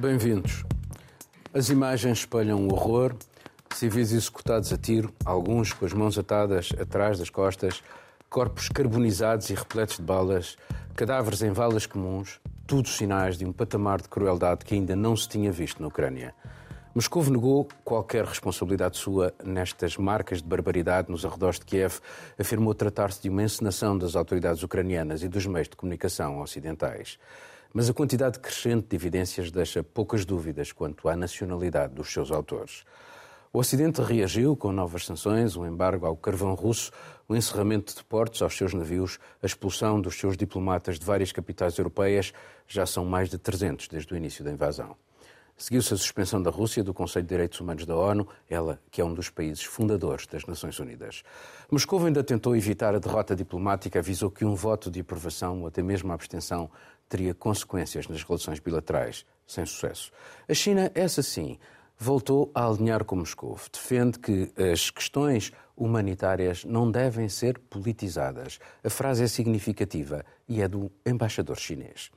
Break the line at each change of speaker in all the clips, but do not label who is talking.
Bem-vindos. As imagens espelham o horror, civis executados a tiro, alguns com as mãos atadas atrás das costas, corpos carbonizados e repletos de balas, cadáveres em valas comuns, tudo sinais de um patamar de crueldade que ainda não se tinha visto na Ucrânia. Moscou negou qualquer responsabilidade sua nestas marcas de barbaridade nos arredores de Kiev, afirmou tratar-se de uma encenação das autoridades ucranianas e dos meios de comunicação ocidentais. Mas a quantidade crescente de evidências deixa poucas dúvidas quanto à nacionalidade dos seus autores. O Ocidente reagiu com novas sanções, o embargo ao carvão russo, o encerramento de portos aos seus navios, a expulsão dos seus diplomatas de várias capitais europeias, já são mais de 300 desde o início da invasão. Seguiu-se a suspensão da Rússia do Conselho de Direitos Humanos da ONU, ela que é um dos países fundadores das Nações Unidas. Moscou ainda tentou evitar a derrota diplomática, avisou que um voto de aprovação ou até mesmo a abstenção teria consequências nas relações bilaterais, sem sucesso. A China, essa sim, voltou a alinhar com Moscou. Defende que as questões humanitárias não devem ser politizadas. A frase é significativa e é do embaixador chinês.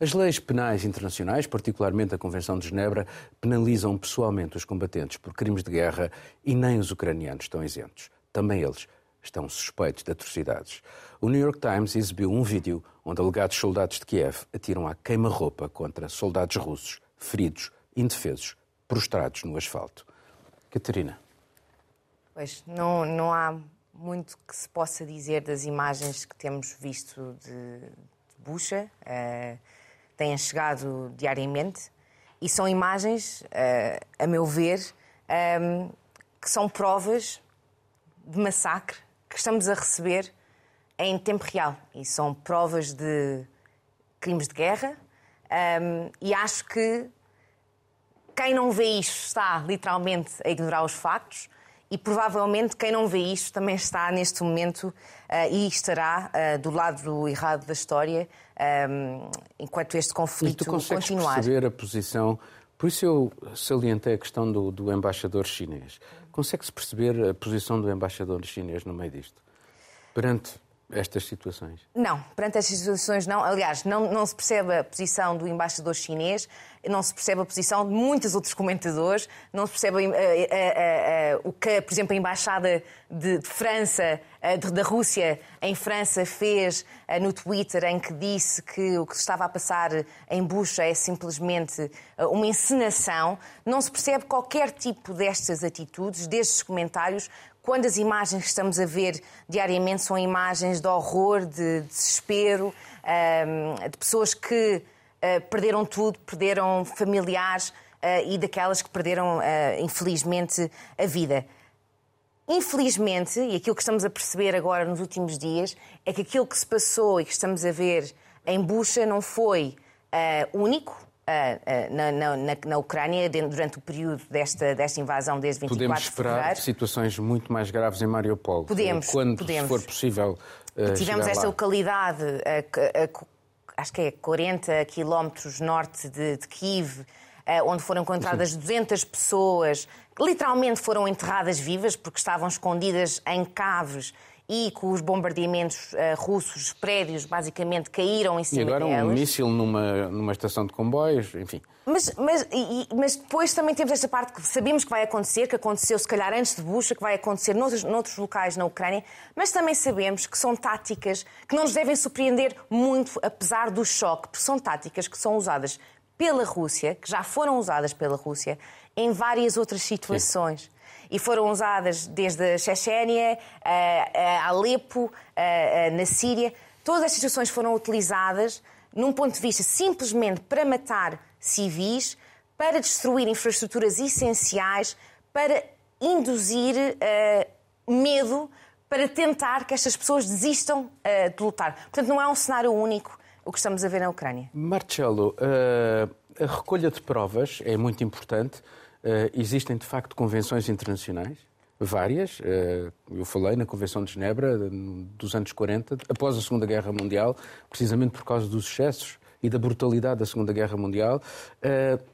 As leis penais internacionais, particularmente a Convenção de Genebra, penalizam pessoalmente os combatentes por crimes de guerra e nem os ucranianos estão isentos. Também eles estão suspeitos de atrocidades. O New York Times exibiu um vídeo onde alegados soldados de Kiev atiram à queima-roupa contra soldados russos, feridos, indefesos, prostrados no asfalto. Catarina.
Pois, não, não há muito que se possa dizer das imagens que temos visto de, de Bucha. Uh, têm chegado diariamente e são imagens, uh, a meu ver, um, ehm, que são provas de massacre que estamos a receber em tempo real. E são provas de crimes de guerra. Um, e acho que quem não vê isto está literalmente a ignorar os factos. E provavelmente quem não vê isto também está neste momento uh, e estará uh, do lado errado da história um, enquanto este conflito
e tu
continuar.
perceber a posição. Por isso eu salientei a questão do, do embaixador chinês. Consegue-se perceber a posição do embaixador chinês no meio disto? Perante estas situações?
Não, perante estas situações não. Aliás, não, não se percebe a posição do embaixador chinês, não se percebe a posição de muitos outros comentadores, não se percebe uh, uh, uh, o que, por exemplo, a embaixada de, de França, de, da Rússia em França fez no Twitter, em que disse que o que se estava a passar em Bucha é simplesmente uma encenação. Não se percebe qualquer tipo destas atitudes, destes comentários, quando as imagens que estamos a ver diariamente são imagens de horror, de desespero, de pessoas que ah, perderam tudo, perderam familiares ah, e daquelas que perderam, ah, infelizmente, a vida. Infelizmente, e aquilo que estamos a perceber agora nos últimos dias, é que aquilo que se passou e que estamos a ver em Bucha não foi único, na, na, na, Ucrânia durante o período desta, desta invasão desde 24
Podemos esperar situações muito mais graves em Mariupol.
Podemos,
quando
podemos.
for possível.
Uh, tivemos esta
lá.
localidade, uh, uh, acho que é 40 quilómetros norte de, de Kiev, onde foram encontradas 200 pessoas, que literalmente foram enterradas vivas porque estavam escondidas em caves e com os bombardeamentos uh, russos, os prédios basicamente caíram em cima
delas. E agora
delas.
um míssil numa, numa estação de comboios, enfim.
Mas, mas, e, mas depois também temos esta parte que sabemos que vai acontecer, que aconteceu se calhar antes de Bucha, que vai acontecer noutros, noutros locais na Ucrânia, mas também sabemos que são táticas que não nos devem surpreender muito, apesar do choque, porque são táticas que são usadas pela Rússia, que já foram usadas pela Rússia, em várias outras situações. Sim e foram usadas desde a Chechênia, a Alepo, na Síria. Todas estas situações foram utilizadas num ponto de vista simplesmente para matar civis, para destruir infraestruturas essenciais, para induzir uh, medo, para tentar que estas pessoas desistam uh, de lutar. Portanto, não é um cenário único o que estamos a ver na Ucrânia.
Marcelo, uh, a recolha de provas é muito importante. Uh, existem, de facto, convenções internacionais, várias. Uh, eu falei na Convenção de Genebra dos anos 40, após a Segunda Guerra Mundial, precisamente por causa dos excessos e da brutalidade da Segunda Guerra Mundial.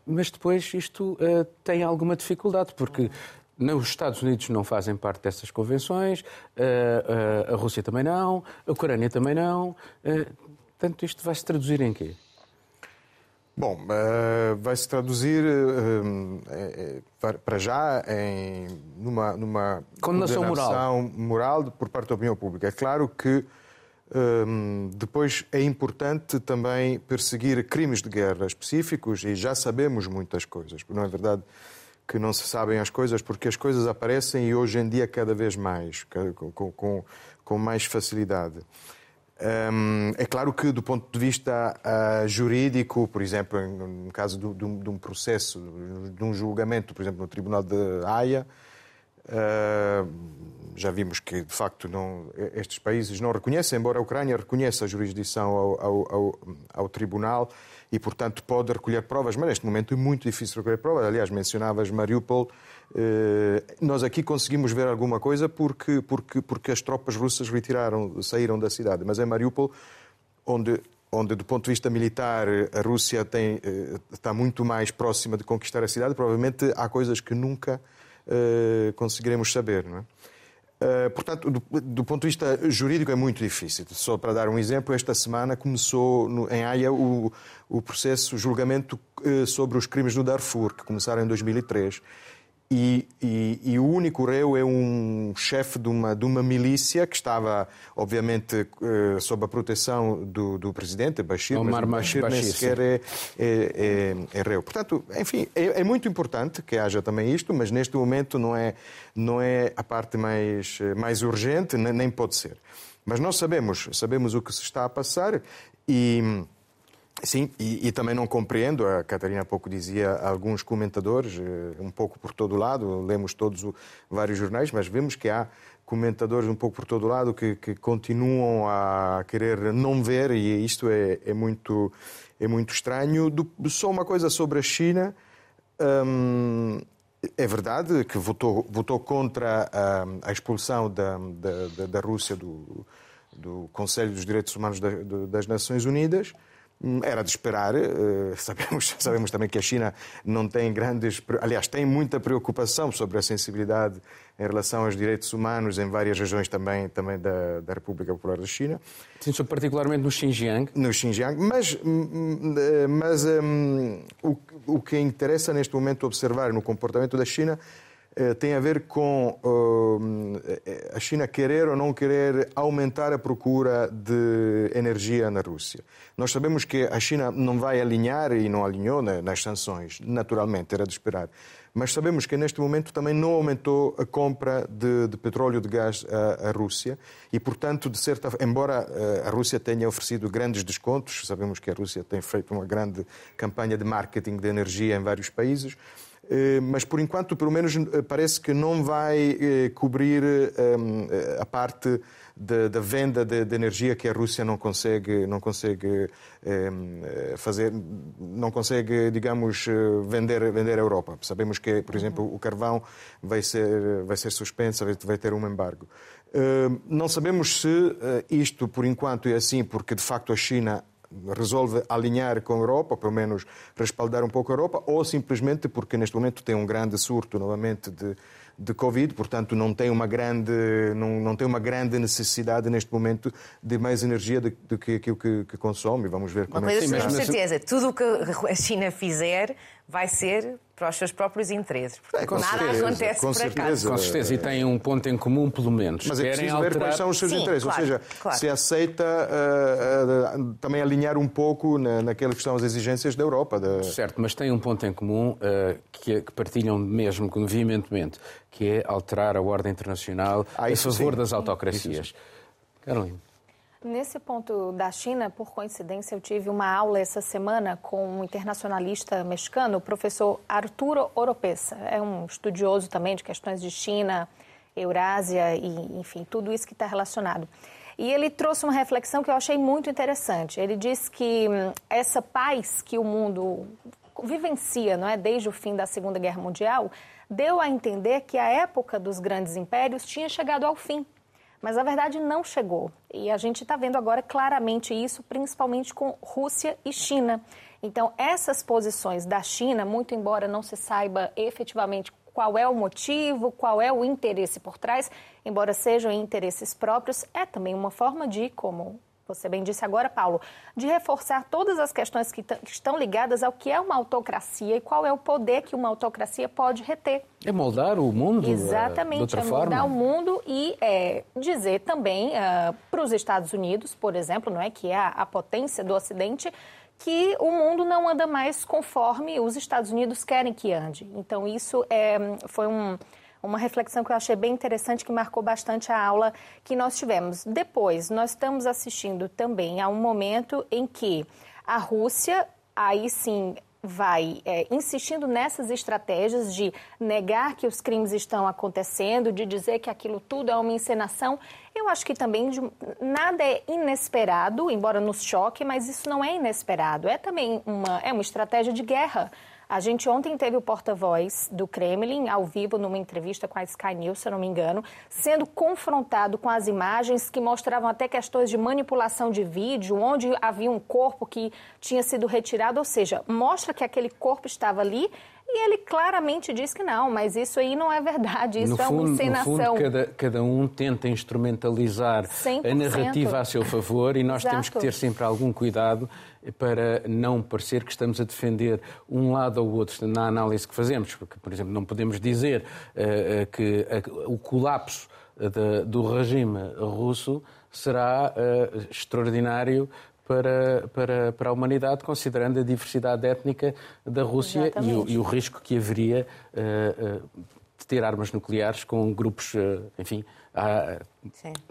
Mas depois isto tem alguma dificuldade, porque os Estados Unidos não fazem parte dessas convenções, a Rússia também não, a Ucrânia também não. Portanto, isto vai se traduzir em quê?
Bom, uh, vai se traduzir uh, uh, para já em numa, numa
condenação moral.
moral por parte da opinião pública. É claro que depois é importante também perseguir crimes de guerra específicos e já sabemos muitas coisas. Não é verdade que não se sabem as coisas, porque as coisas aparecem e hoje em dia cada vez mais, com, com, com mais facilidade. É claro que, do ponto de vista uh, jurídico, por exemplo, no caso de um processo, de um julgamento, por exemplo, no Tribunal de Haia, já vimos que, de facto, não, estes países não reconhecem, embora a Ucrânia reconheça a jurisdição ao, ao, ao, ao Tribunal e, portanto, pode recolher provas, mas neste momento é muito difícil recolher provas. Aliás, mencionavas Mariupol eh, nós aqui conseguimos ver alguma coisa porque, porque, porque as tropas russas retiraram, saíram da cidade. Mas em Mariupol, onde, onde do ponto de vista militar a Rússia tem, eh, está muito mais próxima de conquistar a cidade, provavelmente há coisas que nunca conseguiremos saber. Não é? Uh, portanto, do, do, ponto de vista jurídico é muito difícil. Só para dar um exemplo, esta semana começou no, em Haia o, o processo, o julgamento uh, sobre os crimes no Darfur, que começaram em 2003. E, e, e, o único reu é um chefe de uma, de uma milícia que estava, obviamente, uh, sob a proteção do, do presidente, Bashir,
Omar mas Bashir, Bashir nem
sequer é, é, é, é, reu. Portanto, enfim, é, é, muito importante que haja também isto, mas neste momento não é, não é a parte mais, mais urgente, nem, nem pode ser. Mas nós sabemos, sabemos o que se está a passar e Sim, e, e, também não compreendo, a Catarina há pouco dizia, alguns comentadores, eh, um pouco por todo lado, lemos todos o, vários jornais, mas vemos que há comentadores um pouco por todo lado que, que continuam a querer não ver, e isto é, é muito, é muito estranho. Do, só uma coisa sobre a China. Hum, é verdade que votou, votou contra a, a expulsão da, da, da Rússia do, do Conselho dos Direitos Humanos das Nações Unidas. Hum, era de esperar. Eh, sabemos, sabemos também que a China não tem grandes. Aliás, tem muita preocupação sobre a sensibilidade em relação aos direitos humanos em várias regiões também, também da, da República Popular da China.
Sim, particularmente no Xinjiang.
No Xinjiang. Mas, hum, hum, eh, mas um, o, o que interessa neste momento observar no comportamento da China tem a ver com uh, a China querer ou não querer aumentar a procura de energia na Rússia. Nós sabemos que a China não vai alinhar e não alinhou nas sanções, naturalmente, era de esperar. Mas sabemos que neste momento também não aumentou a compra de, de petróleo e de gás à, à, Rússia e, portanto, de certa embora a Rússia tenha oferecido grandes descontos, sabemos que a Rússia tem feito uma grande campanha de marketing de energia em vários países, eh, mas por enquanto, pelo menos, eh, parece que não vai eh, cobrir a parte da, venda de, de, energia que a Rússia não consegue, não consegue fazer, não consegue, digamos, vender, vender à Europa. Sabemos que, por exemplo, o carvão vai ser, vai ser suspenso, vai ter um embargo. Não sabemos se isto, por enquanto, é assim, porque de facto a China resolve alinhar com a Europa, pelo menos respaldar um pouco a Europa, ou simplesmente porque neste momento tem um grande surto novamente de, de Covid, portanto não tem uma grande, não, não tem uma grande necessidade neste momento de mais energia do, do que aquilo que, que, consome. Vamos ver como
uma
é que
coisa, com certeza, tudo o que a China fizer vai ser para os seus próprios interesses.
Porque é, nada
certeza, acontece
com
por
certeza.
Com certeza, e têm um ponto em comum, pelo menos.
Mas é
preciso
alterar... ver quais são os seus
Sim,
interesses.
Claro,
Ou seja,
claro.
se aceita uh, uh, também alinhar um pouco na, naquilo que são as exigências da Europa. Da...
Certo, mas tem um ponto em comum uh, que, que, partilham mesmo veementemente, que é alterar a ordem internacional ah, a favor sim. das autocracias. Carolina.
Nesse ponto da China, por coincidência, eu tive uma aula essa semana com um internacionalista mexicano, o professor Arturo Oropesa. É um estudioso também de questões de China, Eurásia e, enfim, tudo isso que está relacionado. E ele trouxe uma reflexão que eu achei muito interessante. Ele disse que hum, essa paz que o mundo vivencia, não é, desde o fim da Segunda Guerra Mundial, deu a entender que a época dos grandes impérios tinha chegado ao fim mas a verdade não chegou. E a gente está vendo agora claramente isso, principalmente com Rússia e China. Então, essas posições da China, muito embora não se saiba efetivamente qual é o motivo, qual é o interesse por trás, embora sejam interesses próprios, é também uma forma de, como você bem disse agora, Paulo, de reforçar todas as questões que, que, estão ligadas ao que é uma autocracia e qual é o poder que uma autocracia pode reter.
É moldar o mundo?
Exatamente,
é
moldar o mundo e é, dizer também uh, para os Estados Unidos, por exemplo, não é que é a, a potência do Ocidente, que o mundo não anda mais conforme os Estados Unidos querem que ande. Então, isso é, foi um, uma reflexão que eu achei bem interessante, que marcou bastante a aula que nós tivemos. Depois, nós estamos assistindo também a um momento em que a Rússia, aí sim, vai é, insistindo nessas estratégias de negar que os crimes estão acontecendo, de dizer que aquilo tudo é uma encenação. Eu acho que também de, nada é inesperado, embora nos choque, mas isso não é inesperado. É também uma, é uma estratégia de guerra. A gente ontem teve o porta-voz do Kremlin ao vivo numa entrevista com a Sky News, se eu não me engano, sendo confrontado com as imagens que mostravam até questões de manipulação de vídeo, onde havia um corpo que tinha sido retirado, ou seja, mostra que aquele corpo estava ali e ele claramente diz que não, mas isso aí não é verdade, isso
no
é
fundo,
uma encenação.
No fundo, cada, cada um tenta instrumentalizar 100%. a narrativa a seu favor e nós Exato. temos que ter sempre algum cuidado para não parecer que estamos a defender um lado ou outro na análise que fazemos. Porque, por exemplo, não podemos dizer uh, que o colapso de, do regime russo será uh, extraordinário para, para, para a humanidade, considerando a diversidade étnica da Rússia e o, e o, risco que haveria uh, uh, de ter armas nucleares com grupos, uh, enfim,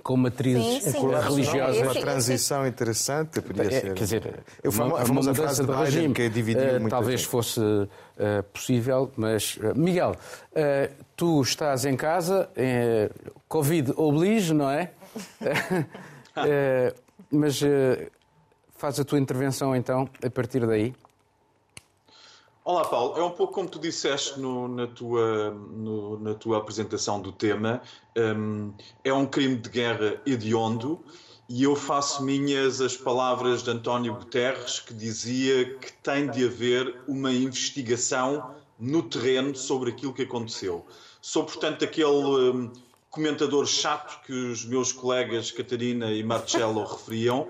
com matrizes sim, sim, religiosas.
Uma transição interessante podia é, ser.
Quer dizer, Eu uma, a famosa frase de regime que dividiu talvez gente. fosse possível, mas Miguel, tu estás em casa, Covid oblige, não é? mas Faz a tua intervenção então a partir daí.
Olá, Paulo. É um pouco como tu disseste no, na, tua, no, na tua apresentação do tema. Um, é um crime de guerra hediondo e eu faço minhas as palavras de António Guterres, que dizia que tem de haver uma investigação no terreno sobre aquilo que aconteceu. Sou, portanto, aquele um, comentador chato que os meus colegas Catarina e Marcelo referiam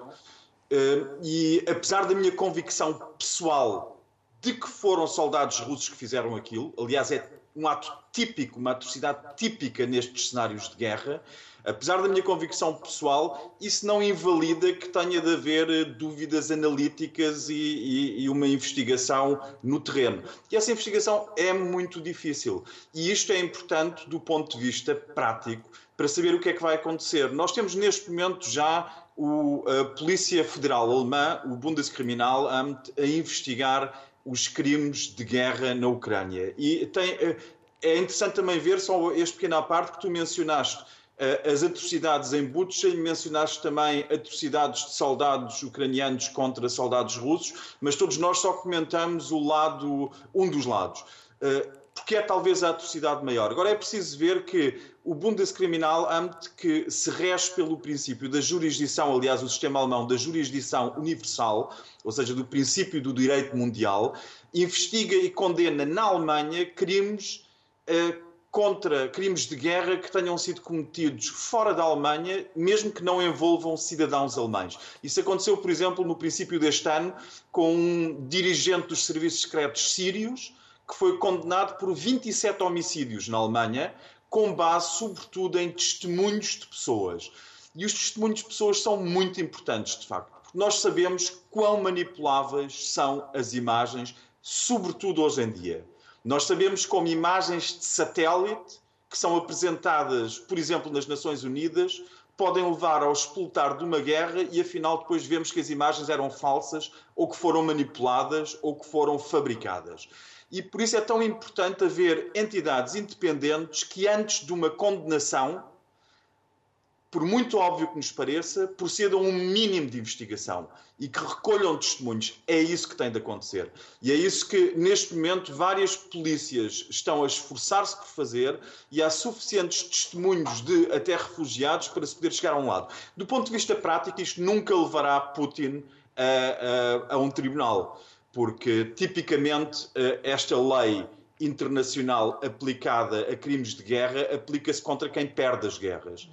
Uh, e apesar da minha convicção pessoal de que foram soldados russos que fizeram aquilo, aliás, é um ato típico, uma atrocidade típica nestes cenários de guerra, apesar da minha convicção pessoal, isso não invalida que tenha de haver eh, dúvidas analíticas e, e, e, uma investigação no terreno. E essa investigação é muito difícil. E isto é importante do ponto de vista prático para saber o que é que vai acontecer. Nós temos neste momento já o, a Polícia Federal Alemã, o Bundeskriminalamt, a investigar os crimes de guerra na Ucrânia. E tem, eh, é interessante também ver, só este pequena parte que tu mencionaste, eh, as atrocidades em Bucha e mencionaste também atrocidades de soldados ucranianos contra soldados russos, mas todos nós só comentamos o lado, um dos lados. Eh, porque é talvez a atrocidade maior. Agora é preciso ver que o Bundeskriminalamt, que se rege pelo princípio da jurisdição, aliás, o sistema alemão da jurisdição universal, ou seja, do princípio do direito mundial, investiga e condena na Alemanha crimes eh, contra crimes de guerra que tenham sido cometidos fora da Alemanha, mesmo que não envolvam cidadãos alemães. Isso aconteceu, por exemplo, no princípio deste ano, com um dirigente dos serviços secretos sírios que foi condenado por 27 homicídios na Alemanha, com base sobretudo em testemunhos de pessoas. E os testemunhos de pessoas são muito importantes, de facto, porque nós sabemos quão manipuláveis são as imagens, sobretudo hoje em dia. Nós sabemos como imagens de satélite, que são apresentadas, por exemplo, nas Nações Unidas, podem levar ao explotar de uma guerra e afinal depois vemos que as imagens eram falsas ou que foram manipuladas ou que foram fabricadas. E por isso é tão importante haver entidades independentes que, antes de uma condenação, por muito óbvio que nos pareça, procedam um mínimo de investigação e que recolham testemunhos. É isso que tem de acontecer. E é isso que, neste momento, várias polícias estão a esforçar-se por fazer e há suficientes testemunhos de até refugiados para se poder chegar a um lado. Do ponto de vista prático, isto nunca levará Putin a, a, a um tribunal porque tipicamente eh, esta lei internacional aplicada a crimes de guerra aplica-se contra quem perde as guerras.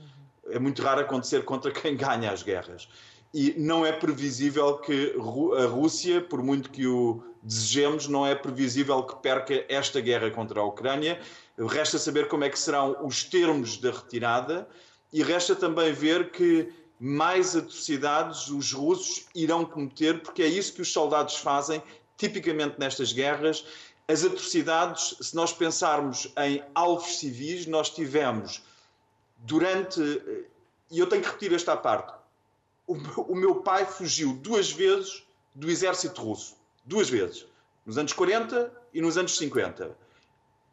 É muito raro acontecer contra quem ganha as guerras. e não é previsível que a Rússia, por muito que o desejemos, não é previsível que perca esta guerra contra a Ucrânia. Resta saber como é que serão os termos da retirada e resta também ver que mais atrocidades os russos irão cometer, porque é isso que os soldados fazem, tipicamente nestas guerras. As atrocidades, se nós pensarmos em alvos civis, nós tivemos durante. E eu tenho que repetir esta parte. O meu pai fugiu duas vezes do exército russo. Duas vezes. Nos anos 40 e nos anos 50.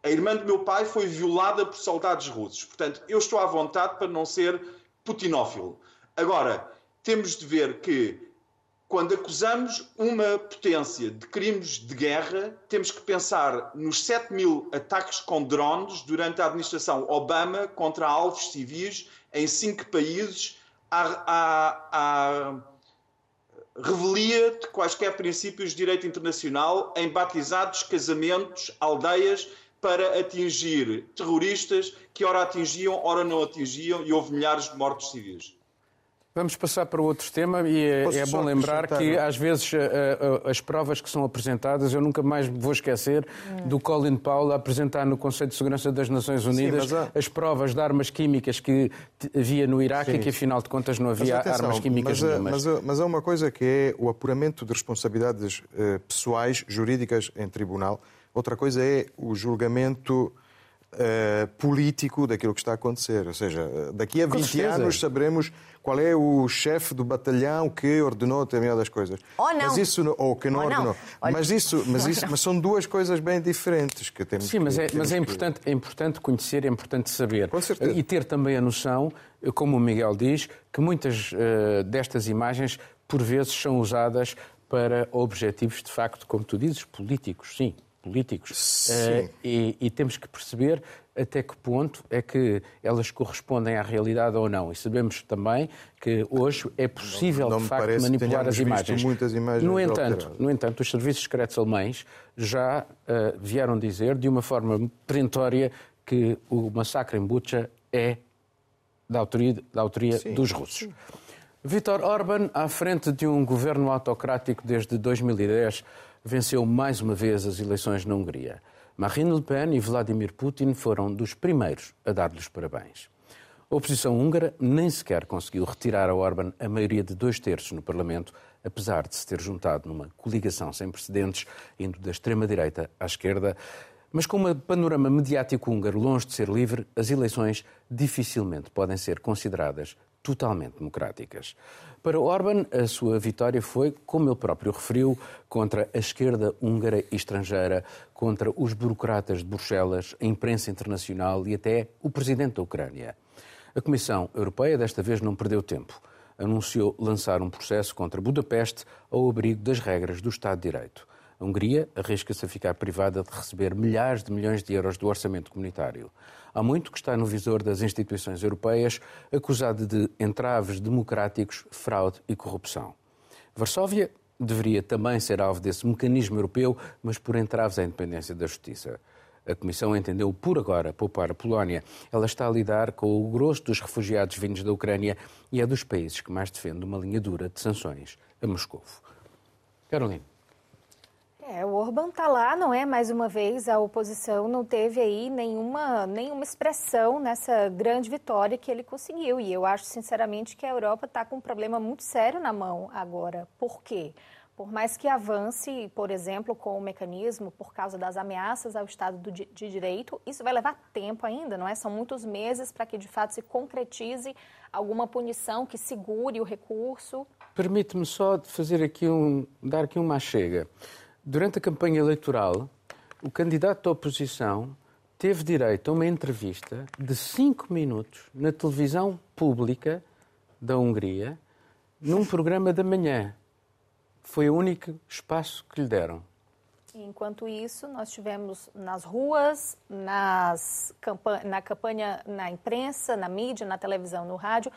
A irmã do meu pai foi violada por soldados russos. Portanto, eu estou à vontade para não ser putinófilo. Agora, temos de ver que quando acusamos uma potência de crimes de guerra, temos que pensar nos 7 mil ataques com drones durante a administração Obama contra alvos civis em cinco países, à, à, à revelia de quaisquer princípios de direito internacional em batizados, casamentos, aldeias, para atingir terroristas que ora atingiam, ora não atingiam, e houve milhares de mortos civis.
Vamos passar para outro tema e é, é bom lembrar que às vezes a, a, as provas que são apresentadas, eu nunca mais vou esquecer hum. do Colin Powell a apresentar no Conselho de Segurança das Nações Unidas Sim, as provas de armas químicas que havia no Iraque Sim. e que afinal de contas não havia atenção, armas químicas
mas, nenhumas. Mas, mas há uma coisa que é o apuramento de responsabilidades eh, pessoais, jurídicas em tribunal. Outra coisa é o julgamento Uh, político daquilo que está a acontecer. Ou seja, daqui a 20 anos saberemos qual é o chefe do batalhão que ordenou determinadas coisas.
Ou não.
Mas isso, ou que não ou ordenou. Não. Mas, isso, mas, isso, mas são duas coisas bem diferentes que temos
Sim, mas, é, mas é, importante, é importante conhecer, é importante saber.
Com certeza.
E ter também a noção, como o Miguel diz, que muitas uh, destas imagens, por vezes, são usadas para objetivos, de facto, como tu dizes, políticos, sim políticos. Uh, e, e, temos que perceber até que ponto é que elas correspondem à realidade ou não. E sabemos também que hoje é possível,
não,
não de facto, manipular as imagens.
Muitas imagens
no, entanto, no entanto, os serviços secretos alemães já uh, vieram dizer de uma forma perentória que o massacre em Bucha é da autoria, da autoria dos russos. Vítor Orban, à frente de um governo autocrático desde 2010, venceu mais uma vez as eleições na Hungria. Marine Le Pen e Vladimir Putin foram dos primeiros a dar-lhes parabéns. A oposição húngara nem sequer conseguiu retirar a Orban a maioria de dois terços no Parlamento, apesar de se ter juntado numa coligação sem precedentes, indo da extrema-direita à esquerda. Mas com um panorama mediático húngaro longe de ser livre, as eleições dificilmente podem ser consideradas totalmente democráticas. Para Orban, a sua vitória foi, como ele próprio referiu, contra a esquerda húngara e estrangeira, contra os burocratas de Bruxelas, a imprensa internacional e até o presidente da Ucrânia. A Comissão Europeia desta vez não perdeu tempo. Anunciou lançar um processo contra Budapeste ao abrigo das regras do Estado de Direito. A Hungria arrisca-se a ficar privada de receber milhares de milhões de euros do orçamento comunitário. Há muito que está no visor das instituições europeias, acusado de entraves democráticos, fraude e corrupção. Varsóvia deveria também ser alvo desse mecanismo europeu, mas por entraves à independência da justiça. A Comissão entendeu por agora poupar a Polónia. Ela está a lidar com o grosso dos refugiados vindos da Ucrânia e é dos países que mais defende uma linha dura de sanções a Moscou. Carolina.
É, o Orban está lá, não é? Mais uma vez, a oposição não teve aí nenhuma, nenhuma expressão nessa grande vitória que ele conseguiu. E eu acho, sinceramente, que a Europa está com um problema muito sério na mão agora. Por quê? Por mais que avance, por exemplo, com o mecanismo por causa das ameaças ao Estado de Direito, isso vai levar tempo ainda, não é? São muitos meses para que de fato se concretize alguma punição que segure o recurso.
Permite-me só fazer aqui um, dar aqui uma chega. Durante a campanha eleitoral, o candidato da oposição teve direito a uma entrevista de cinco minutos na televisão pública da Hungria, num programa da manhã. Foi o único espaço que lhe deram.
Enquanto isso, nós tivemos nas ruas, nas na campanha, na imprensa, na mídia, na televisão, no rádio,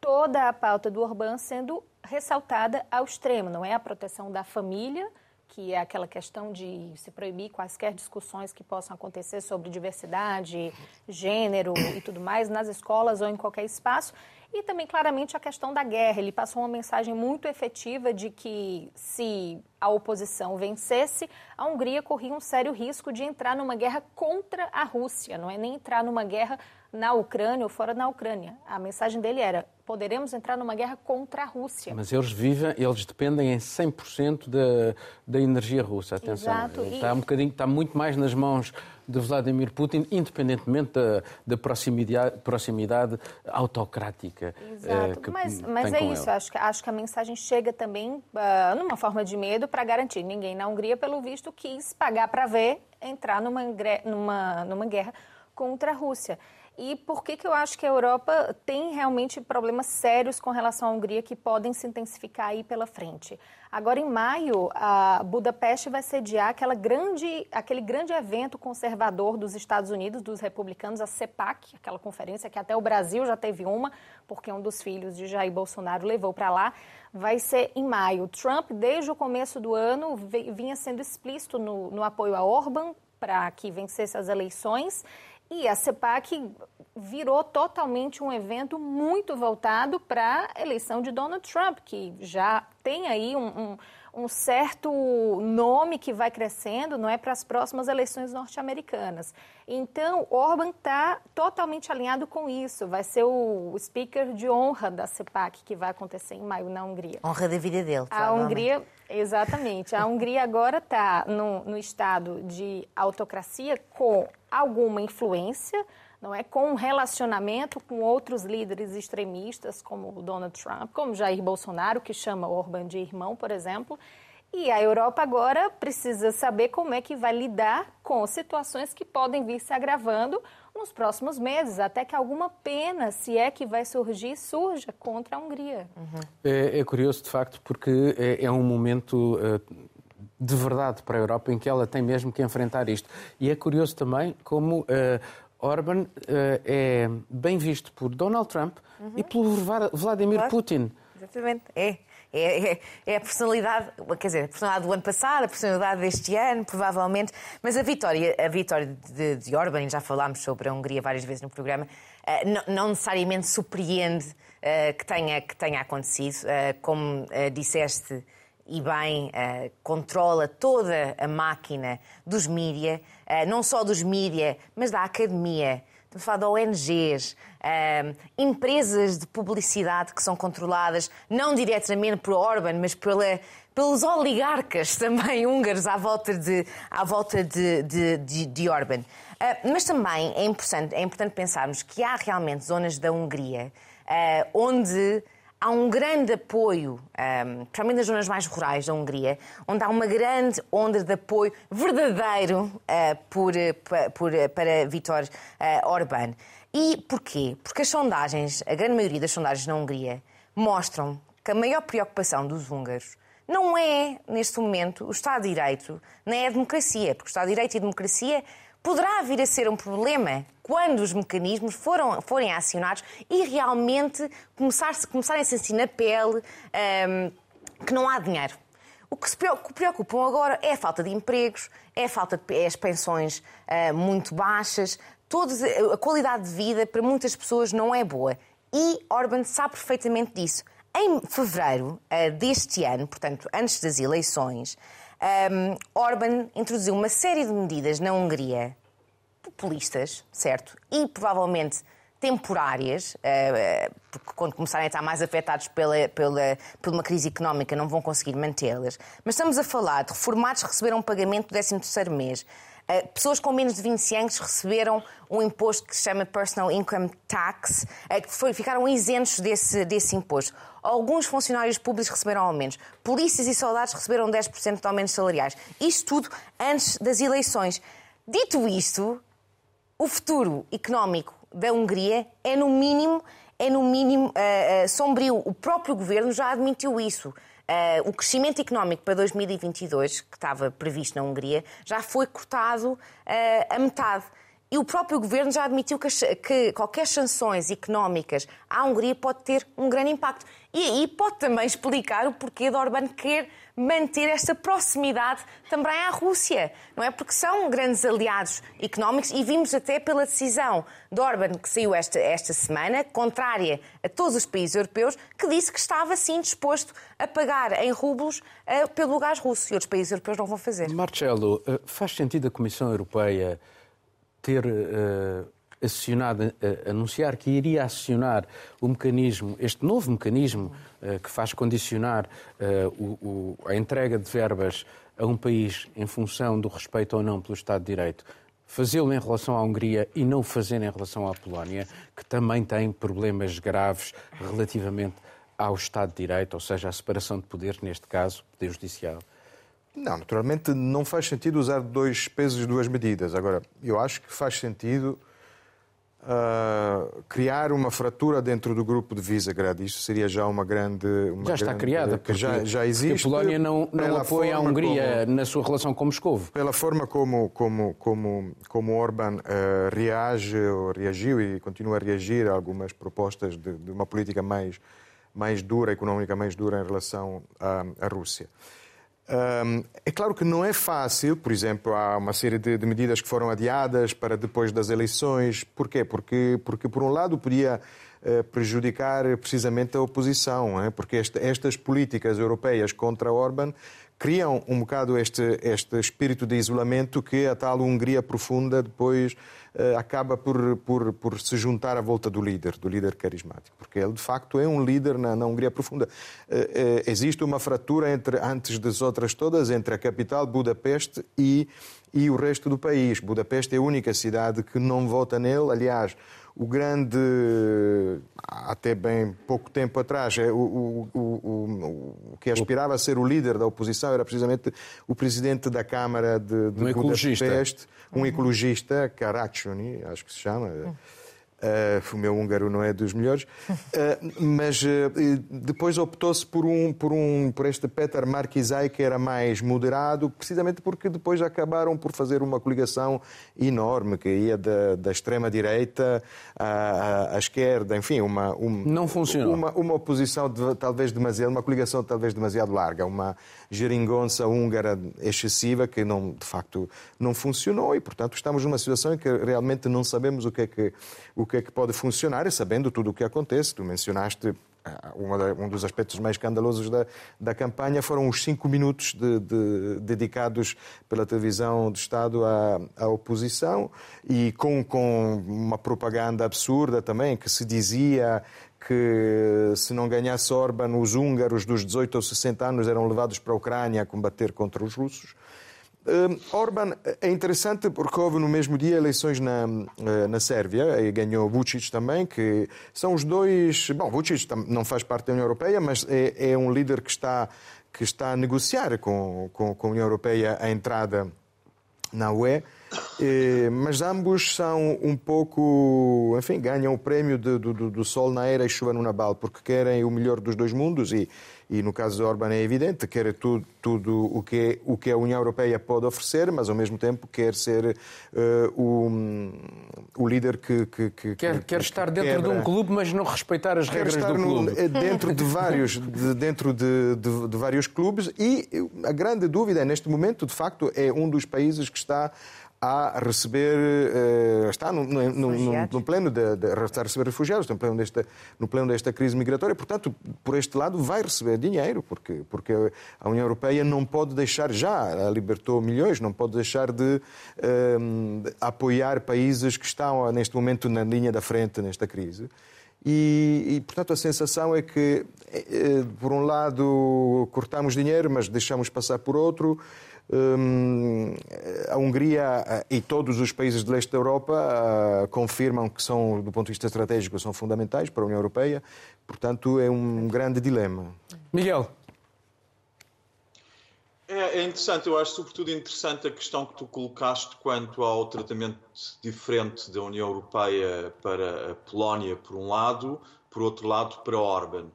toda a pauta do Orbán sendo ressaltada ao extremo. Não é a proteção da família, que é aquela questão de se proibir quaisquer discussões que possam acontecer sobre diversidade, gênero e tudo mais nas escolas ou em qualquer espaço. E também, claramente, a questão da guerra. Ele passou uma mensagem muito efetiva de que, se a oposição vencesse, a Hungria corria um sério risco de entrar numa guerra contra a Rússia, não é nem entrar numa guerra na Ucrânia ou fora da Ucrânia. A mensagem dele era: poderemos entrar numa guerra contra a Rússia.
Mas eles vivem, eles dependem em 100% da, da energia russa. Atenção,
Exato.
está um bocadinho, está muito mais nas mãos de Vladimir Putin, independentemente da, da proximidade, proximidade autocrática.
Exato.
eh, que
mas mas é isso, acho que, acho que a mensagem chega também ah, numa forma de medo para garantir. Ninguém na Hungria, pelo visto, quis pagar para ver entrar numa, numa, numa guerra contra a Rússia. E por que, que eu acho que a Europa tem realmente problemas sérios com relação à Hungria que podem se intensificar aí pela frente? Agora, em maio, a Budapeste vai sediar aquela grande, aquele grande evento conservador dos Estados Unidos, dos republicanos, a CEPAC, aquela conferência que até o Brasil já teve uma, porque um dos filhos de Jair Bolsonaro levou para lá. Vai ser em maio. Trump, desde o começo do ano, vinha sendo explícito no, no apoio a Orban para que vencesse as eleições. E a CEPAC virou totalmente um evento muito voltado para a eleição de Donald Trump, que já tem aí um, um- um certo nome que vai crescendo, não é, para as próximas eleições norte-americanas. Então, Orban está totalmente alinhado com isso. Vai ser o speaker de honra da CEPAC, que vai acontecer em maio na Hungria.
Honra da vida dele.
A. Hungria, exatamente. A Hungria agora está no, no estado de autocracia com alguma influência, não é? Com um relacionamento com outros líderes extremistas, como Donald Trump, como Jair Bolsonaro, que chama Orban de irmão, por exemplo. E a Europa agora precisa saber como é que vai lidar com situações que podem vir se agravando nos próximos meses, até que alguma pena, se é que vai surgir, surja contra a Hungria.
É, é curioso, de facto, porque é, é um momento eh, de verdade para a Europa em que ela tem mesmo que enfrentar isto. E é curioso também como eh, Orban eh, é bem visto por Donald Trump e pelo Vla- Vladimir
Claro.
Putin.
Exatamente. É. É, é, é a personalidade, quer dizer, a personalidade do ano passado, a personalidade deste ano, provavelmente. Mas a vitória, a vitória de, de Orban, já falámos sobre a Hungria várias vezes no programa, eh, não, não necessariamente surpreende eh, que, tenha, que tenha acontecido. Eh, como disseste, e bem, controla toda a máquina dos mídia, não só dos mídia, mas da academia. Estamos a falar de ONGs, eh, empresas de publicidade que são controladas não diretamente por Orban, mas pela, pelos oligarcas também húngaros à volta de, à volta de, de, de, de Orban. Eh, mas também é importante, é importante pensarmos que há realmente zonas da Hungria eh, onde há um grande apoio, um, principalmente nas zonas mais rurais da Hungria, onde há uma grande onda de apoio verdadeiro uh, por, pa- por, uh, para Vítor uh, Orbán. E porquê? Porque as sondagens, a grande maioria das sondagens na Hungria, mostram que a maior preocupação dos húngaros não é, neste momento, o Estado de Direito, nem é a democracia, porque o Estado de Direito e a democracia poderá vir a ser um problema quando os mecanismos foram, forem acionados e realmente começar começarem a sentir na pele hum, que não há dinheiro. O que se preocu- preocupam agora é a falta de empregos, é a falta de é as pensões ah, muito baixas, todos, a qualidade de vida para muitas pessoas não é boa. E Orban sabe perfeitamente disso. Em fevereiro ah, deste ano, portanto, antes das eleições, um, Orban introduziu uma série de medidas na Hungria populistas, certo? E provavelmente temporárias, eh, porque quando começarem a estar mais afetados pela, pela, por uma crise económica não vão conseguir mantê-las. Mas estamos a falar de reformados que receberam um pagamento do 13º mês. Eh, Pessoas com menos de 20 anos receberam um imposto que se chama Personal Income Tax, eh, que foi- ficaram isentos desse, desse imposto. Alguns funcionários públicos receberam aumentos. Polícias e soldados receberam 10% de aumentos salariais. Isto tudo antes das eleições. Dito isto, o futuro económico da Hungria é no mínimo, é no mínimo ah, ah, sombrio. O próprio governo já admitiu isso. Ah, o crescimento económico para 2022, que estava previsto na Hungria, já foi cortado a metade. E o próprio governo já admitiu que, que, qualquer sanções económicas à Hungria pode ter um grande impacto. E aí pode também explicar o porquê de Orbán querer manter esta proximidade também à Rússia, não é? Porque são grandes aliados económicos e vimos até pela decisão de Orbán que saiu esta, esta semana, contrária a todos os países europeus, que disse que estava sim disposto a pagar em rublos uh, pelo gás russo e outros países europeus não vão fazer.
Marcelo, uh, faz sentido a Comissão Europeia ter uh, acionado, uh, anunciar que iria acionar o mecanismo, este novo mecanismo uh, que faz condicionar o, o, a entrega de verbas a um país em função do respeito ou não pelo Estado de Direito, fazê-lo em relação à Hungria e não fazer em relação à Polónia, que também tem problemas graves relativamente ao Estado de Direito, ou seja, à separação de poderes, neste caso, poder judicial.
Não, naturalmente não faz sentido usar dois pesos e duas medidas. Agora, eu acho que faz sentido uh, criar uma fratura dentro do grupo de Visegrad. Isso seria já uma grande. Uma
já está
grande,
criada, porque,
já, já existe.
a Polónia não, não apoia a Hungria como, na sua relação com Moscou.
Pela forma como, como, como, como Orban uh, reage ou reagiu e continua a reagir a algumas propostas de, de uma política mais, mais dura, económica mais dura em relação à, à Rússia. É claro que não é fácil, por exemplo, há uma série de, de, medidas que foram adiadas para depois das eleições. Porquê? Porque, porque por um lado, podia uh, prejudicar precisamente a oposição, é? porque estas políticas europeias contra Orban criam um bocado este, este espírito de isolamento que a tal Hungria profunda depois uh, acaba por, por, por se juntar à volta do líder, do líder carismático, porque ele de facto é um líder na, na Hungria profunda. Uh, uh, existe uma fratura entre, antes das outras todas, entre a capital Budapeste e, e o resto do país. Budapeste é a única cidade que não vota nele, aliás, o grande, até bem pouco tempo atrás, é o, o, o, o, que aspirava a ser o líder da oposição era precisamente o presidente da Câmara de, de
um Budapeste, ecologista.
um ecologista, Karácsony, acho que se chama. Uh, o meu húngaro não é dos melhores, uh, mas uh, depois optou-se por, um, por, um, por este Peter Markizai que era mais moderado, precisamente porque depois acabaram por fazer uma coligação enorme que ia da, da extrema-direita à, à, esquerda, enfim, uma, um,
não funcionou.
uma, uma oposição de, talvez demasiado, uma coligação talvez demasiado larga, uma geringonça húngara excessiva que não, de facto não funcionou e, portanto, estamos numa situação em que realmente não sabemos o que é que o que é que pode funcionar sabendo tudo o que acontece. Tu mencionaste ah, um dos aspectos mais escandalosos da, da campanha foram os cinco minutos de, de, dedicados pela televisão do Estado à, à oposição e com, com uma propaganda absurda também, que se dizia que se não ganhasse Orban, os húngaros dos 18 ou 60 anos eram levados para a Ucrânia a combater contra os russos. Uh, Orban é interessante porque houve no mesmo dia eleições na, uh, na Sérvia e ganhou Vucic também, que são os dois. Bom, Vucic não faz parte da União Europeia, mas é, é um líder que está, que está a negociar com, com, com a União Europeia a entrada na UE. E, mas ambos são um pouco, enfim, ganham o prémio de, do, do sol na era e chuva no Nabal, porque querem o melhor dos dois mundos e, e no caso de Orban é evidente, quer tudo, tudo o, que, é, o que a União Europeia pode oferecer, mas ao mesmo tempo quer ser uh, o, o líder que. que, que
quer, quer estar dentro quebra. de um clube, mas não respeitar as regras do clube.
No, eh, dentro de vários, de, dentro de, de, de vários clubes e a grande dúvida é, neste momento, de facto, é um dos países que está a receber, uh, está no, no, no, no pleno de, de, a receber refugiados, no pleno, desta, no pleno desta crise migratória. Portanto, por este lado, vai receber dinheiro, porque, porque a União Europeia não pode deixar, já libertou milhões, não pode deixar de, uh, de apoiar países que estão neste momento na linha da frente nesta crise. E, e, portanto, a sensação é que, eh, por um lado, cortamos dinheiro, mas deixamos passar por outro. Hum, a Hungria eh, e todos os países do leste da Europa eh, confirmam que são, do ponto de vista estratégico, são fundamentais para a União Europeia. Portanto, é um grande dilema.
Miguel.
É, é, interessante, eu acho sobretudo interessante a questão que tu colocaste quanto ao tratamento diferente da União Europeia para a Polónia, por um lado, por outro lado, para Orban.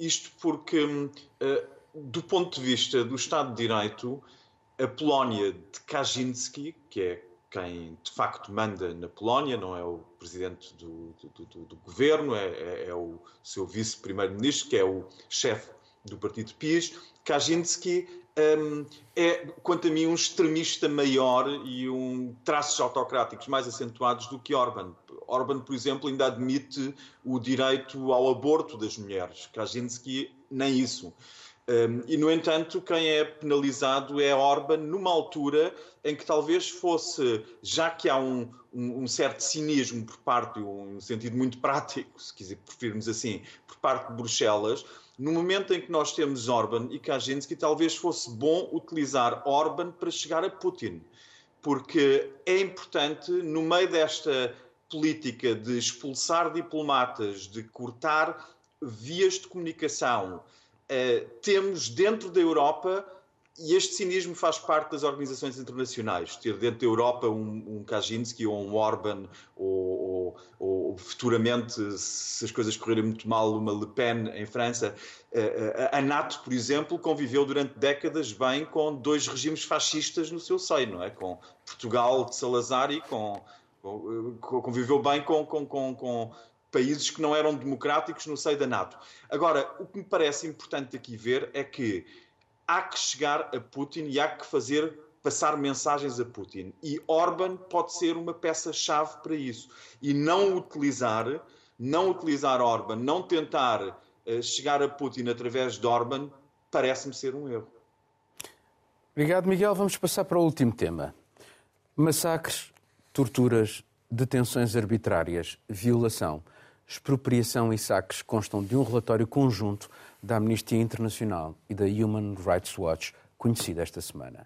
Isto porque, hum, eh, do ponto de vista do Estado de Direito, a Polónia de Kaczynski, que é quem de facto manda na Polónia, não é o presidente do, do, do, do governo, é, é, é, o seu vice-primeiro-ministro, que é o chefe do partido PIS. Kaczynski um, é, quanto a mim, um extremista maior e um traços autocráticos mais acentuados do que Orban. Orban, por exemplo, ainda admite o direito ao aborto das mulheres. Kaczynski, nem isso. Um, e, no entanto, quem é penalizado é Orban numa altura em que talvez fosse, já que há um, um, um certo cinismo por parte, um sentido muito prático, se quiser preferirmos assim, por parte de Bruxelas, no momento em que nós temos Orban e Kaczynski, talvez fosse bom utilizar Orban para chegar a Putin. Porque é importante, no meio desta política de expulsar diplomatas, de cortar vias de comunicação, eh, temos dentro da Europa e este cinismo faz parte das organizações internacionais. Ter dentro da Europa um, um Kaczynski ou um Orban, ou, ou, ou, futuramente, se as coisas correrem muito mal, uma Le Pen em França. Eh, eh, a NATO, por exemplo, conviveu durante décadas bem com dois regimes fascistas no seu seio, não é? Com Portugal de Salazar e com. conviveu bem com, com, com países que não eram democráticos no seio da NATO. Agora, o que me parece importante aqui ver é que há que chegar a Putin e há que fazer passar mensagens a Putin. E Orban pode ser uma peça-chave para isso. E não utilizar, não utilizar Orban, não tentar uh, chegar a Putin através de Orban, parece-me ser um erro.
Obrigado, Miguel. Vamos passar para o último tema. Massacres, torturas, detenções arbitrárias, violação, expropriação e saques constam de um relatório conjunto da Amnistia Internacional e da Human Rights Watch, conhecida esta semana.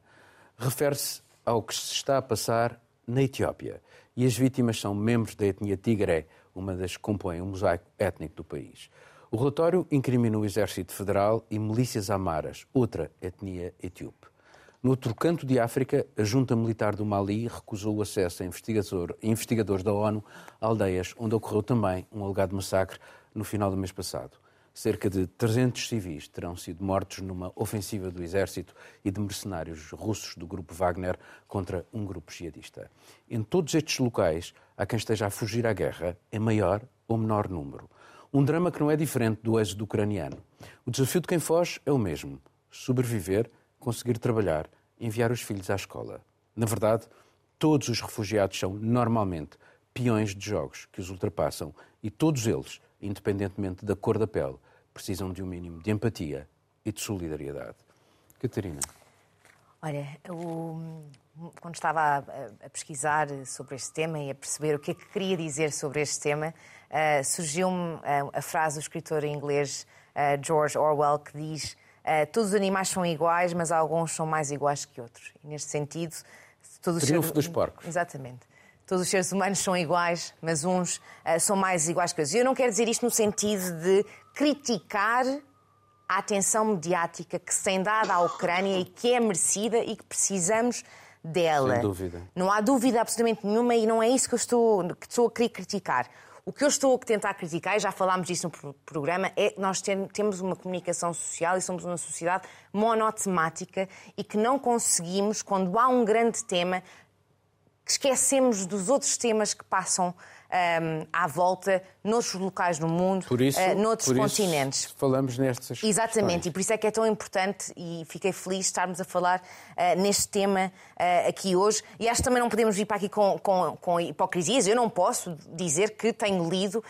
Refere-se ao que se está a passar na Etiópia e as vítimas são membros da etnia Tigré, uma das que compõem o mosaico étnico do país. O relatório incrimina o Exército Federal e milícias amaras, outra etnia etíope. No outro canto de África, a junta militar do Mali recusou o acesso a investigador, investigadores da ONU a aldeias onde ocorreu também um alegado massacre no final do mês passado. Cerca de 300 civis terão sido mortos numa ofensiva do exército e de mercenários russos do grupo Wagner contra um grupo jihadista. Em todos estes locais, há quem esteja a fugir à guerra em maior ou menor número. Um drama que não é diferente do êxodo ucraniano. O desafio de quem foge é o mesmo: sobreviver, conseguir trabalhar, enviar os filhos à escola. Na verdade, todos os refugiados são, normalmente, peões de jogos que os ultrapassam e todos eles independentemente da cor da pele, precisam de um mínimo de empatia e de solidariedade. Catarina.
Olha, quando estava a, pesquisar sobre este tema e a perceber o que é que queria dizer sobre este tema, uh, surgiu-me uh, a frase do escritor inglês uh, George Orwell que diz todos os animais são iguais, mas alguns são mais iguais que outros. E neste sentido,
todos Triunfo os... dos porcos.
Exatamente todos os seres humanos são iguais, mas uns uh, são mais iguais que outros. Eu não quero dizer isto no sentido de criticar a atenção mediática que se tem dado à Ucrânia e que é merecida e que precisamos dela.
Sem dúvida.
Não há dúvida absolutamente nenhuma e não é isso que eu estou, que estou a querer criticar. O que eu estou a tentar criticar, e já falámos disso no programa, é que nós temos uma comunicação social e somos uma sociedade monotemática e que não conseguimos, quando há um grande tema, que esquecemos dos outros temas que passam um, à volta noutros locais do mundo,
por isso, uh,
noutros
por
continentes.
Isso falamos nestas
Exatamente,
questões.
e por isso é que é tão importante e fiquei feliz de estarmos a falar uh, neste tema uh, aqui hoje. E acho que também não podemos vir para aqui com, com, com hipocrisias. Eu não posso dizer que tenho lido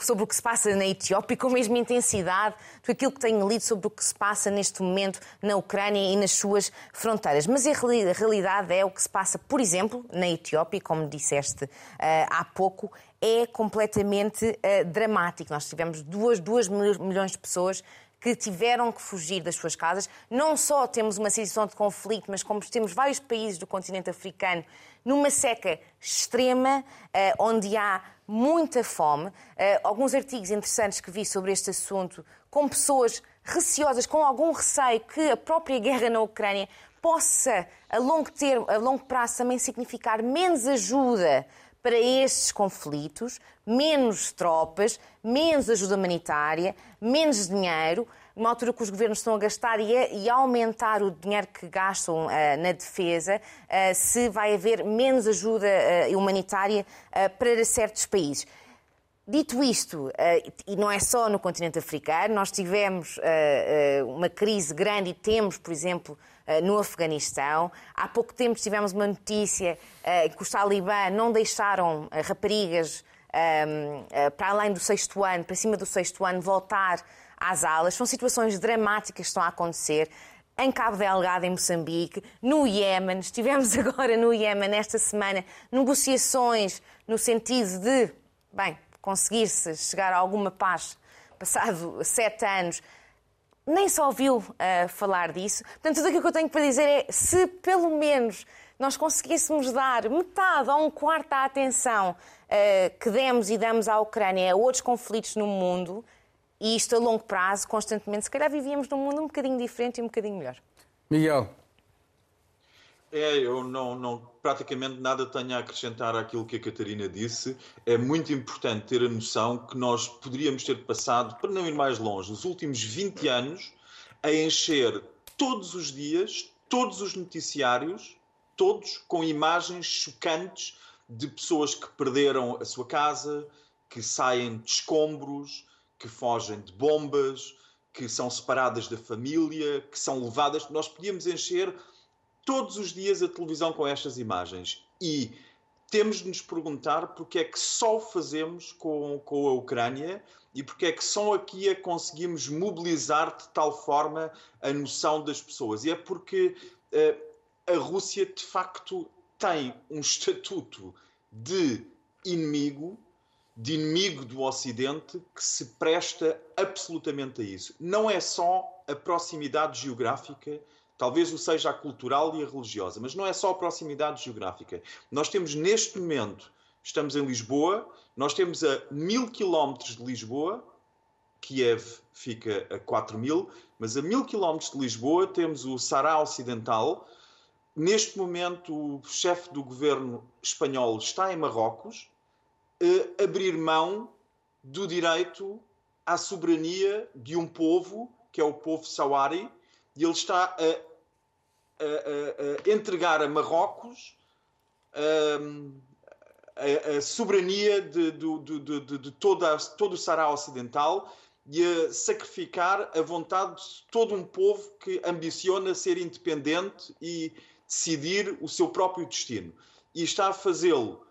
sobre o que se passa na Etiópia com a mesma intensidade do aquilo que tenho lido sobre o que se passa neste momento na Ucrânia e nas suas fronteiras. Mas a realidade é o que se passa, por exemplo, na Etiópia, como disseste há pouco, é completamente uh, dramático. Nós tivemos 2 milhões de pessoas que tiveram que fugir das suas casas. Não só temos uma situação de conflito, mas como temos vários países do continente africano numa seca extrema, uh, onde há muita fome. Uh, alguns artigos interessantes que vi sobre este assunto, com pessoas receosas, com algum receio que a própria guerra na Ucrânia possa, a longo, termo, a longo prazo, também significar menos ajuda para estes conflitos, menos tropas, menos ajuda humanitária, menos dinheiro, numa altura que os governos estão a gastar e, a, e aumentar o dinheiro que gastam uh, na defesa, uh, se vai haver menos ajuda uh, humanitária para certos países. Dito isto, e não é só no continente africano, nós tivemos uma crise grande e temos, por exemplo, no Afeganistão. Há pouco tempo tivemos uma notícia que os talibã não deixaram raparigas para além do sexto ano, para cima do sexto ano, voltar às alas. São situações dramáticas que estão a acontecer em Cabo Delgado, em Moçambique, no Iémen. Estivemos agora no Iémen esta semana, negociações no sentido de, bem, conseguir-se chegar a alguma paz passado sete anos. Nem só ouviu uh, falar disso. Portanto, tudo aquilo que eu tenho para dizer é se pelo menos nós conseguíssemos dar metade ou um quarto da atenção uh, que demos e damos à Ucrânia a outros conflitos no mundo, e isto a longo prazo, constantemente, se calhar vivíamos num mundo um bocadinho diferente e um bocadinho melhor.
Miguel.
É, eu não, não, praticamente nada tenho a acrescentar àquilo que a Catarina disse. É muito importante ter a noção que nós poderíamos ter passado, para não ir mais longe, os últimos 20 anos a encher todos os dias, todos os noticiários, todos com imagens chocantes de pessoas que perderam a sua casa, que saem de escombros, que fogem de bombas, que são separadas da família, que são levadas. Nós podíamos encher todos os dias a televisão com estas imagens. E temos de nos perguntar porque é que só o fazemos com, com a Ucrânia e porque é que só aqui a conseguimos mobilizar de tal forma a noção das pessoas. E é porque uh, a Rússia, de facto, tem um estatuto de inimigo de inimigo do Ocidente que se presta absolutamente a isso. Não é só a proximidade geográfica, talvez o seja a cultural e a religiosa, mas não é só a proximidade geográfica. Nós temos neste momento, estamos em Lisboa, nós temos a mil quilómetros de Lisboa, Kiev fica a 4 mil, mas a mil quilómetros de Lisboa temos o Sará Ocidental. Neste momento, o chefe do governo espanhol está em Marrocos, uh, abrir mão do direito à soberania de um povo, que é o povo Sawari, e ele está a, a, a, a entregar a Marrocos a, soberania de, de, de, de toda, todo o Sará Ocidental e a sacrificar a vontade de todo um povo que ambiciona ser independente e decidir o seu próprio destino. E está a fazê-lo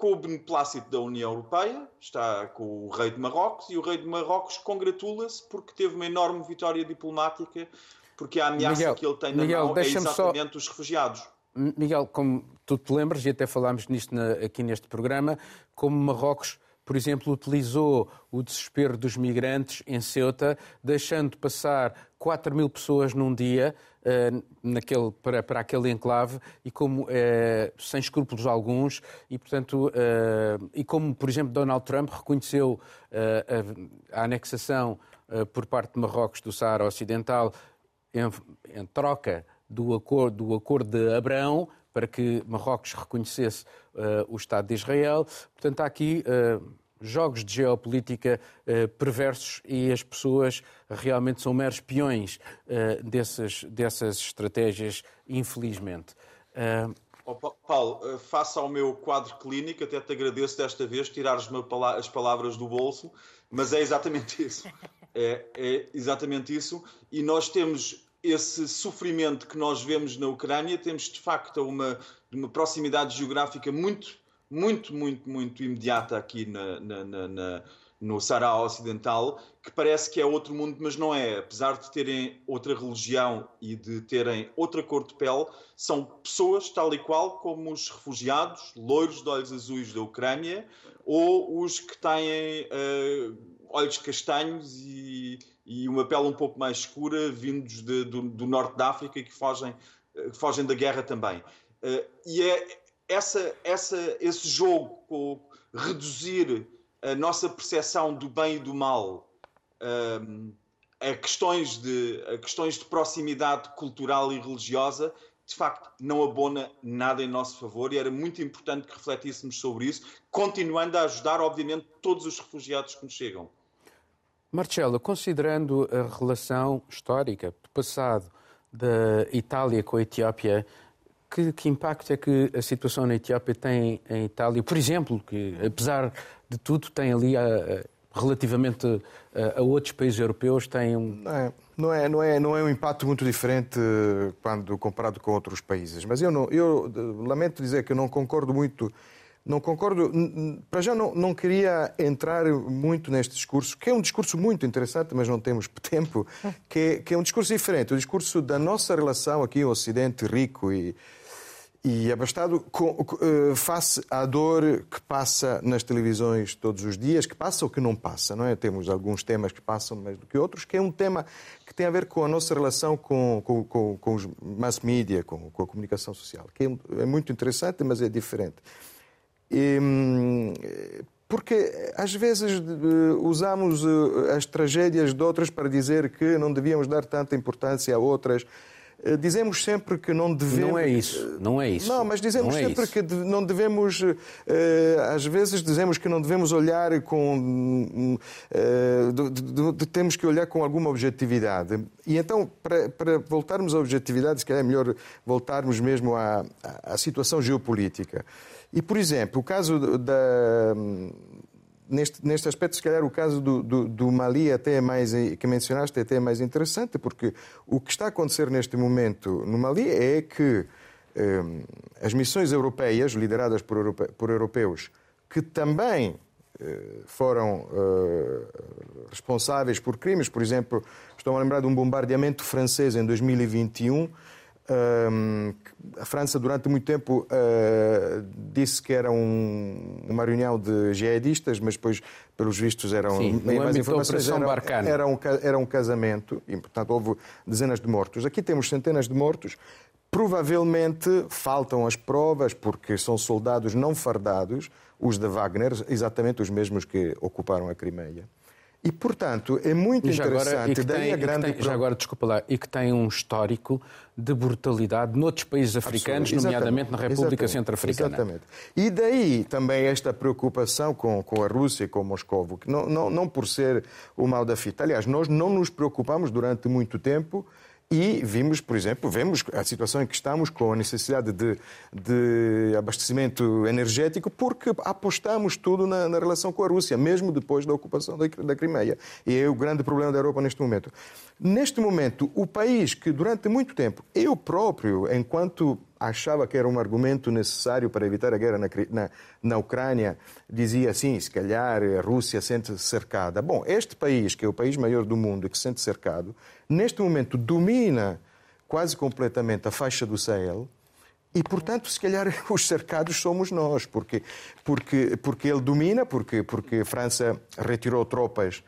com o beneplácito da União Europeia, está com o rei de Marrocos, e o rei de Marrocos congratula-se porque teve uma enorme vitória diplomática, porque a ameaça
Miguel,
que ele tem na
Miguel,
mão é exatamente
só...
os refugiados.
Miguel, como tu te lembras, e até falámos nisto na, aqui neste programa, como Marrocos por exemplo, utilizou o desespero dos migrantes em Ceuta, deixando passar 4 mil pessoas num dia uh, naquele, para, para aquele enclave e como uh, sem escrúpulos alguns e portanto uh, e como por exemplo Donald Trump reconheceu a, a, anexação por parte de Marrocos do Saara Ocidental em, em troca do acordo, do acordo de Abraão para que Marrocos reconhecesse uh, o Estado de Israel. Portanto, há aqui uh, jogos de geopolítica uh, perversos e as pessoas realmente são meros peões dessas, dessas estratégias, infelizmente.
Oh, Paulo, face ao meu quadro clínico, até te agradeço desta vez tirares as palavras do bolso, mas é exatamente isso. É, é exatamente isso. E nós temos esse sofrimento que nós vemos na Ucrânia, temos de facto uma, uma proximidade geográfica muito muito, muito, muito imediata aqui na, na, na, no Sará Ocidental, que parece que é outro mundo, mas não é. Apesar de terem outra religião e de terem outra cor de pele, são pessoas tal e qual como os refugiados, loiros de olhos azuis da Ucrânia, ou os que têm uh, olhos castanhos e, e, uma pele um pouco mais escura, vindos de, do, do, norte da África que fogem, uh, fogem da guerra também. Uh, e é, essa, essa, esse jogo com reduzir a nossa percepção do bem e do mal um, a, questões de, a questões de proximidade cultural e religiosa de facto não abona nada em nosso favor e era muito importante que refletíssemos sobre isso, continuando a ajudar, obviamente, todos os refugiados que nos chegam.
Marcelo, considerando a relação histórica do passado da Itália com a Etiópia, que, que, impacto é que a situação na Etiópia tem em Itália? Por exemplo, que apesar de tudo tem ali, a, a, relativamente a, a, outros países europeus, tem um...
Não é, não, é, não, é, não é um impacto muito diferente quando comparado com outros países. Mas eu, não, eu lamento dizer que eu não concordo muito não concordo. Para já não, não queria entrar muito neste discurso, que é um discurso muito interessante, mas não temos tempo, que é, que é um discurso diferente. O discurso da nossa relação aqui, o Ocidente rico e, e abastado com, uh, face à dor que passa nas televisões todos os dias, que passa ou que não passa, não é? Temos alguns temas que passam mais do que outros, que é um tema que tem a ver com a nossa relação com, com, com, com os mass media, com, com, a comunicação social, que é, é, muito interessante, mas é diferente. E, hum, porque às vezes usamos uh, as tragédias de outras para dizer que não devíamos dar tanta importância a outras eh, dizemos sempre que não devemos.
Não é isso, não é isso.
Não, mas dizemos é sempre isso. que não devemos. Eh, às vezes dizemos que não devemos olhar com. Eh, temos que olhar com alguma objetividade. E então, para, para voltarmos à objetividade, se calhar é melhor voltarmos mesmo à, à situação geopolítica. E, por exemplo, o caso da neste, neste aspecto, se calhar o caso do, do, do, Mali até é mais, que mencionaste é até mais interessante, porque o que está a acontecer neste momento no Mali é que eh, as missões europeias, lideradas por, europe, por europeus, que também eh, foram eh, responsáveis por crimes, por exemplo, estou a lembrar de um bombardeamento francês em 2021 a França, durante muito tempo, uh, disse que era um, uma reunião de jihadistas, mas depois, pelos vistos, eram
Sim, mais informações. Era,
era, um, era um casamento e, portanto, houve dezenas de mortos. Aqui temos centenas de mortos. Provavelmente faltam as provas, porque são soldados não fardados, os de Wagner, exatamente os mesmos que ocuparam a Crimeia. E, portanto, é muito interessante. Agora,
tem, daí a grande... Tem, já agora, desculpa lá, e que tem um histórico de brutalidade noutros países africanos, nomeadamente na República Centro-Africana.
Exatamente. E daí também esta preocupação com, com a Rússia e com Moscou, que não, não, não por ser o mal da fita. Aliás, nós não nos preocupamos durante muito tempo e vimos, por exemplo, vemos a situação em que estamos com a necessidade de, de abastecimento energético porque apostamos tudo na, na, relação com a Rússia, mesmo depois da ocupação da, da Crimeia. E é o grande problema da Europa neste momento. Neste momento, o país que durante muito tempo, eu próprio, enquanto achava que era um argumento necessário para evitar a guerra na, na, na Ucrânia, dizia assim, se calhar a Rússia sente cercada. Bom, este país, que é o país maior do mundo e que se sente cercado, neste momento domina quase completamente a faixa do Sahel, e, portanto, se calhar os cercados somos nós, porque, porque, porque ele domina, porque, porque a França retirou tropas,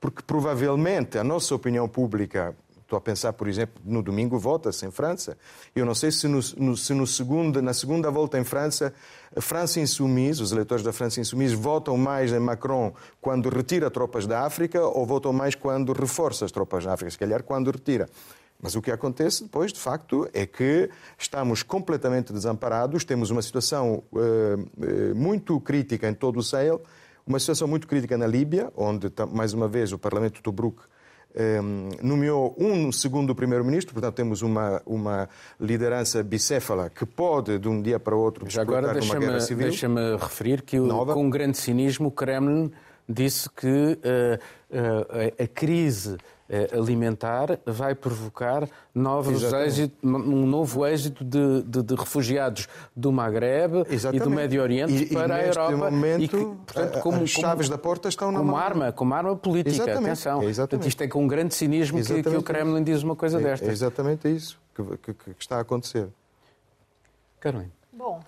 porque provavelmente a nossa opinião pública Estou a pensar, por exemplo, no domingo vota-se em França. Eu não sei se, no, no, se no na segunda volta em França, a França insumisa, os eleitores da França insumisa, votam mais em Macron quando retira tropas da África ou votam mais quando reforça as tropas da África, se calhar quando retira. Mas o que acontece depois, de facto, é que estamos completamente desamparados, temos uma situação uh, muito crítica em todo o Sahel, uma situação muito crítica na Líbia, onde, mais uma vez, o Parlamento de Tobruk um, nomeou um segundo primeiro-ministro, portanto temos uma, uma liderança bicéfala que pode, de um dia para o outro,
Já agora deixa-me deixa referir que, o, com um grande cinismo, o Kremlin disse que uh, uh, a crise eh, alimentar vai provocar novos êxito, um novo êxito de, de, de, refugiados do Maghreb Exatamente. e do Médio Oriente e, para e a Europa.
Momento, e que, portanto, como, as chaves como, da porta estão na
como
mão.
arma, como arma política. Exatamente. Atenção. Exatamente. Portanto, isto é com um grande cinismo que, que, o Kremlin diz uma coisa
é,
desta.
É exatamente isso que, que está a acontecer.
Carolina.
Bom,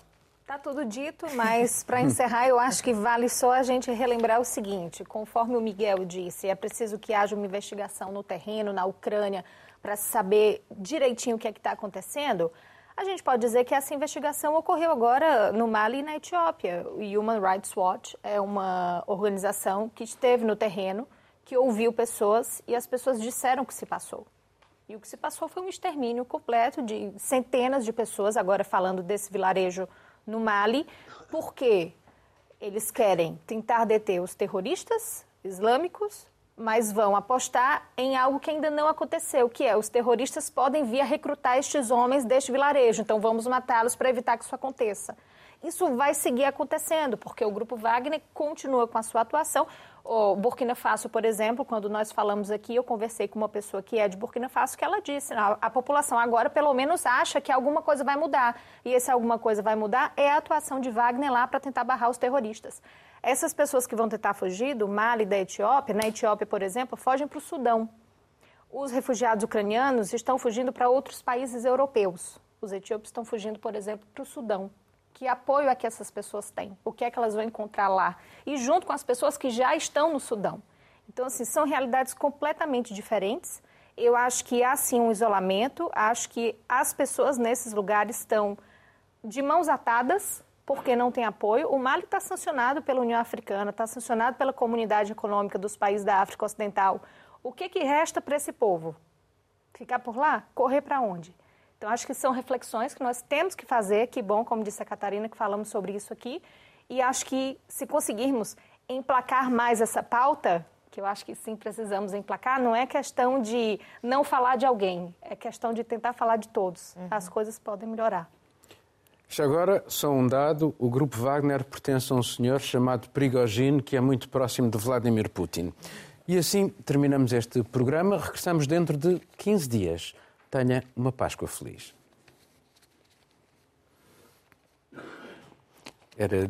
Está tudo dito, mas para encerrar, eu acho que vale só a gente relembrar o seguinte: conforme o Miguel disse, é preciso que haja uma investigação no terreno, na Ucrânia, para saber direitinho o que é está acontecendo. A gente pode dizer que essa investigação ocorreu agora no Mali e na Etiópia. O Human Rights Watch é uma organização que esteve no terreno, que ouviu pessoas e as pessoas disseram o que se passou. E o que se passou foi um extermínio completo de centenas de pessoas, agora falando desse vilarejo no Mali, porque eles querem tentar deter os terroristas islâmicos, mas vão apostar em algo que ainda não aconteceu, que é os terroristas podem vir a recrutar estes homens deste vilarejo, então vamos matá-los para evitar que isso aconteça. Isso vai seguir acontecendo, porque o Grupo Wagner continua com a sua atuação. O Burkina Faso, por exemplo, quando nós falamos aqui, eu conversei com uma pessoa que é de Burkina Faso, que ela disse, a, a população agora pelo menos acha que alguma coisa vai mudar. E esse alguma coisa vai mudar é a atuação de Wagner lá para tentar barrar os terroristas. Essas pessoas que vão tentar fugir do Mali da Etiópia, na Etiópia, por exemplo, fogem para o Sudão. Os refugiados ucranianos estão fugindo para outros países europeus. Os etíopes estão fugindo, por exemplo, para o Sudão que apoio é que essas pessoas têm, o que é que elas vão encontrar lá, e junto com as pessoas que já estão no Sudão. Então, assim, são realidades completamente diferentes. Eu acho que há sim um isolamento, acho que as pessoas nesses lugares estão de mãos atadas, porque não tem apoio. O Mali está sancionado pela União Africana, está sancionado pela Comunidade Econômica dos Países da África Ocidental. O que, que resta para esse povo? Ficar por lá? Correr para onde? Então, acho que são reflexões que nós temos que fazer. Que bom, como disse a Catarina, que falamos sobre isso aqui. E acho que se conseguirmos emplacar mais essa pauta, que eu acho que sim precisamos emplacar, não é questão de não falar de alguém, é questão de tentar falar de todos. Uhum. As coisas podem melhorar.
Já agora, só um dado: o grupo Wagner pertence a um senhor chamado Prigogine, que é muito próximo de Vladimir Putin. E assim terminamos este programa. Regressamos dentro de 15 dias. Tenha uma Páscoa feliz. Era.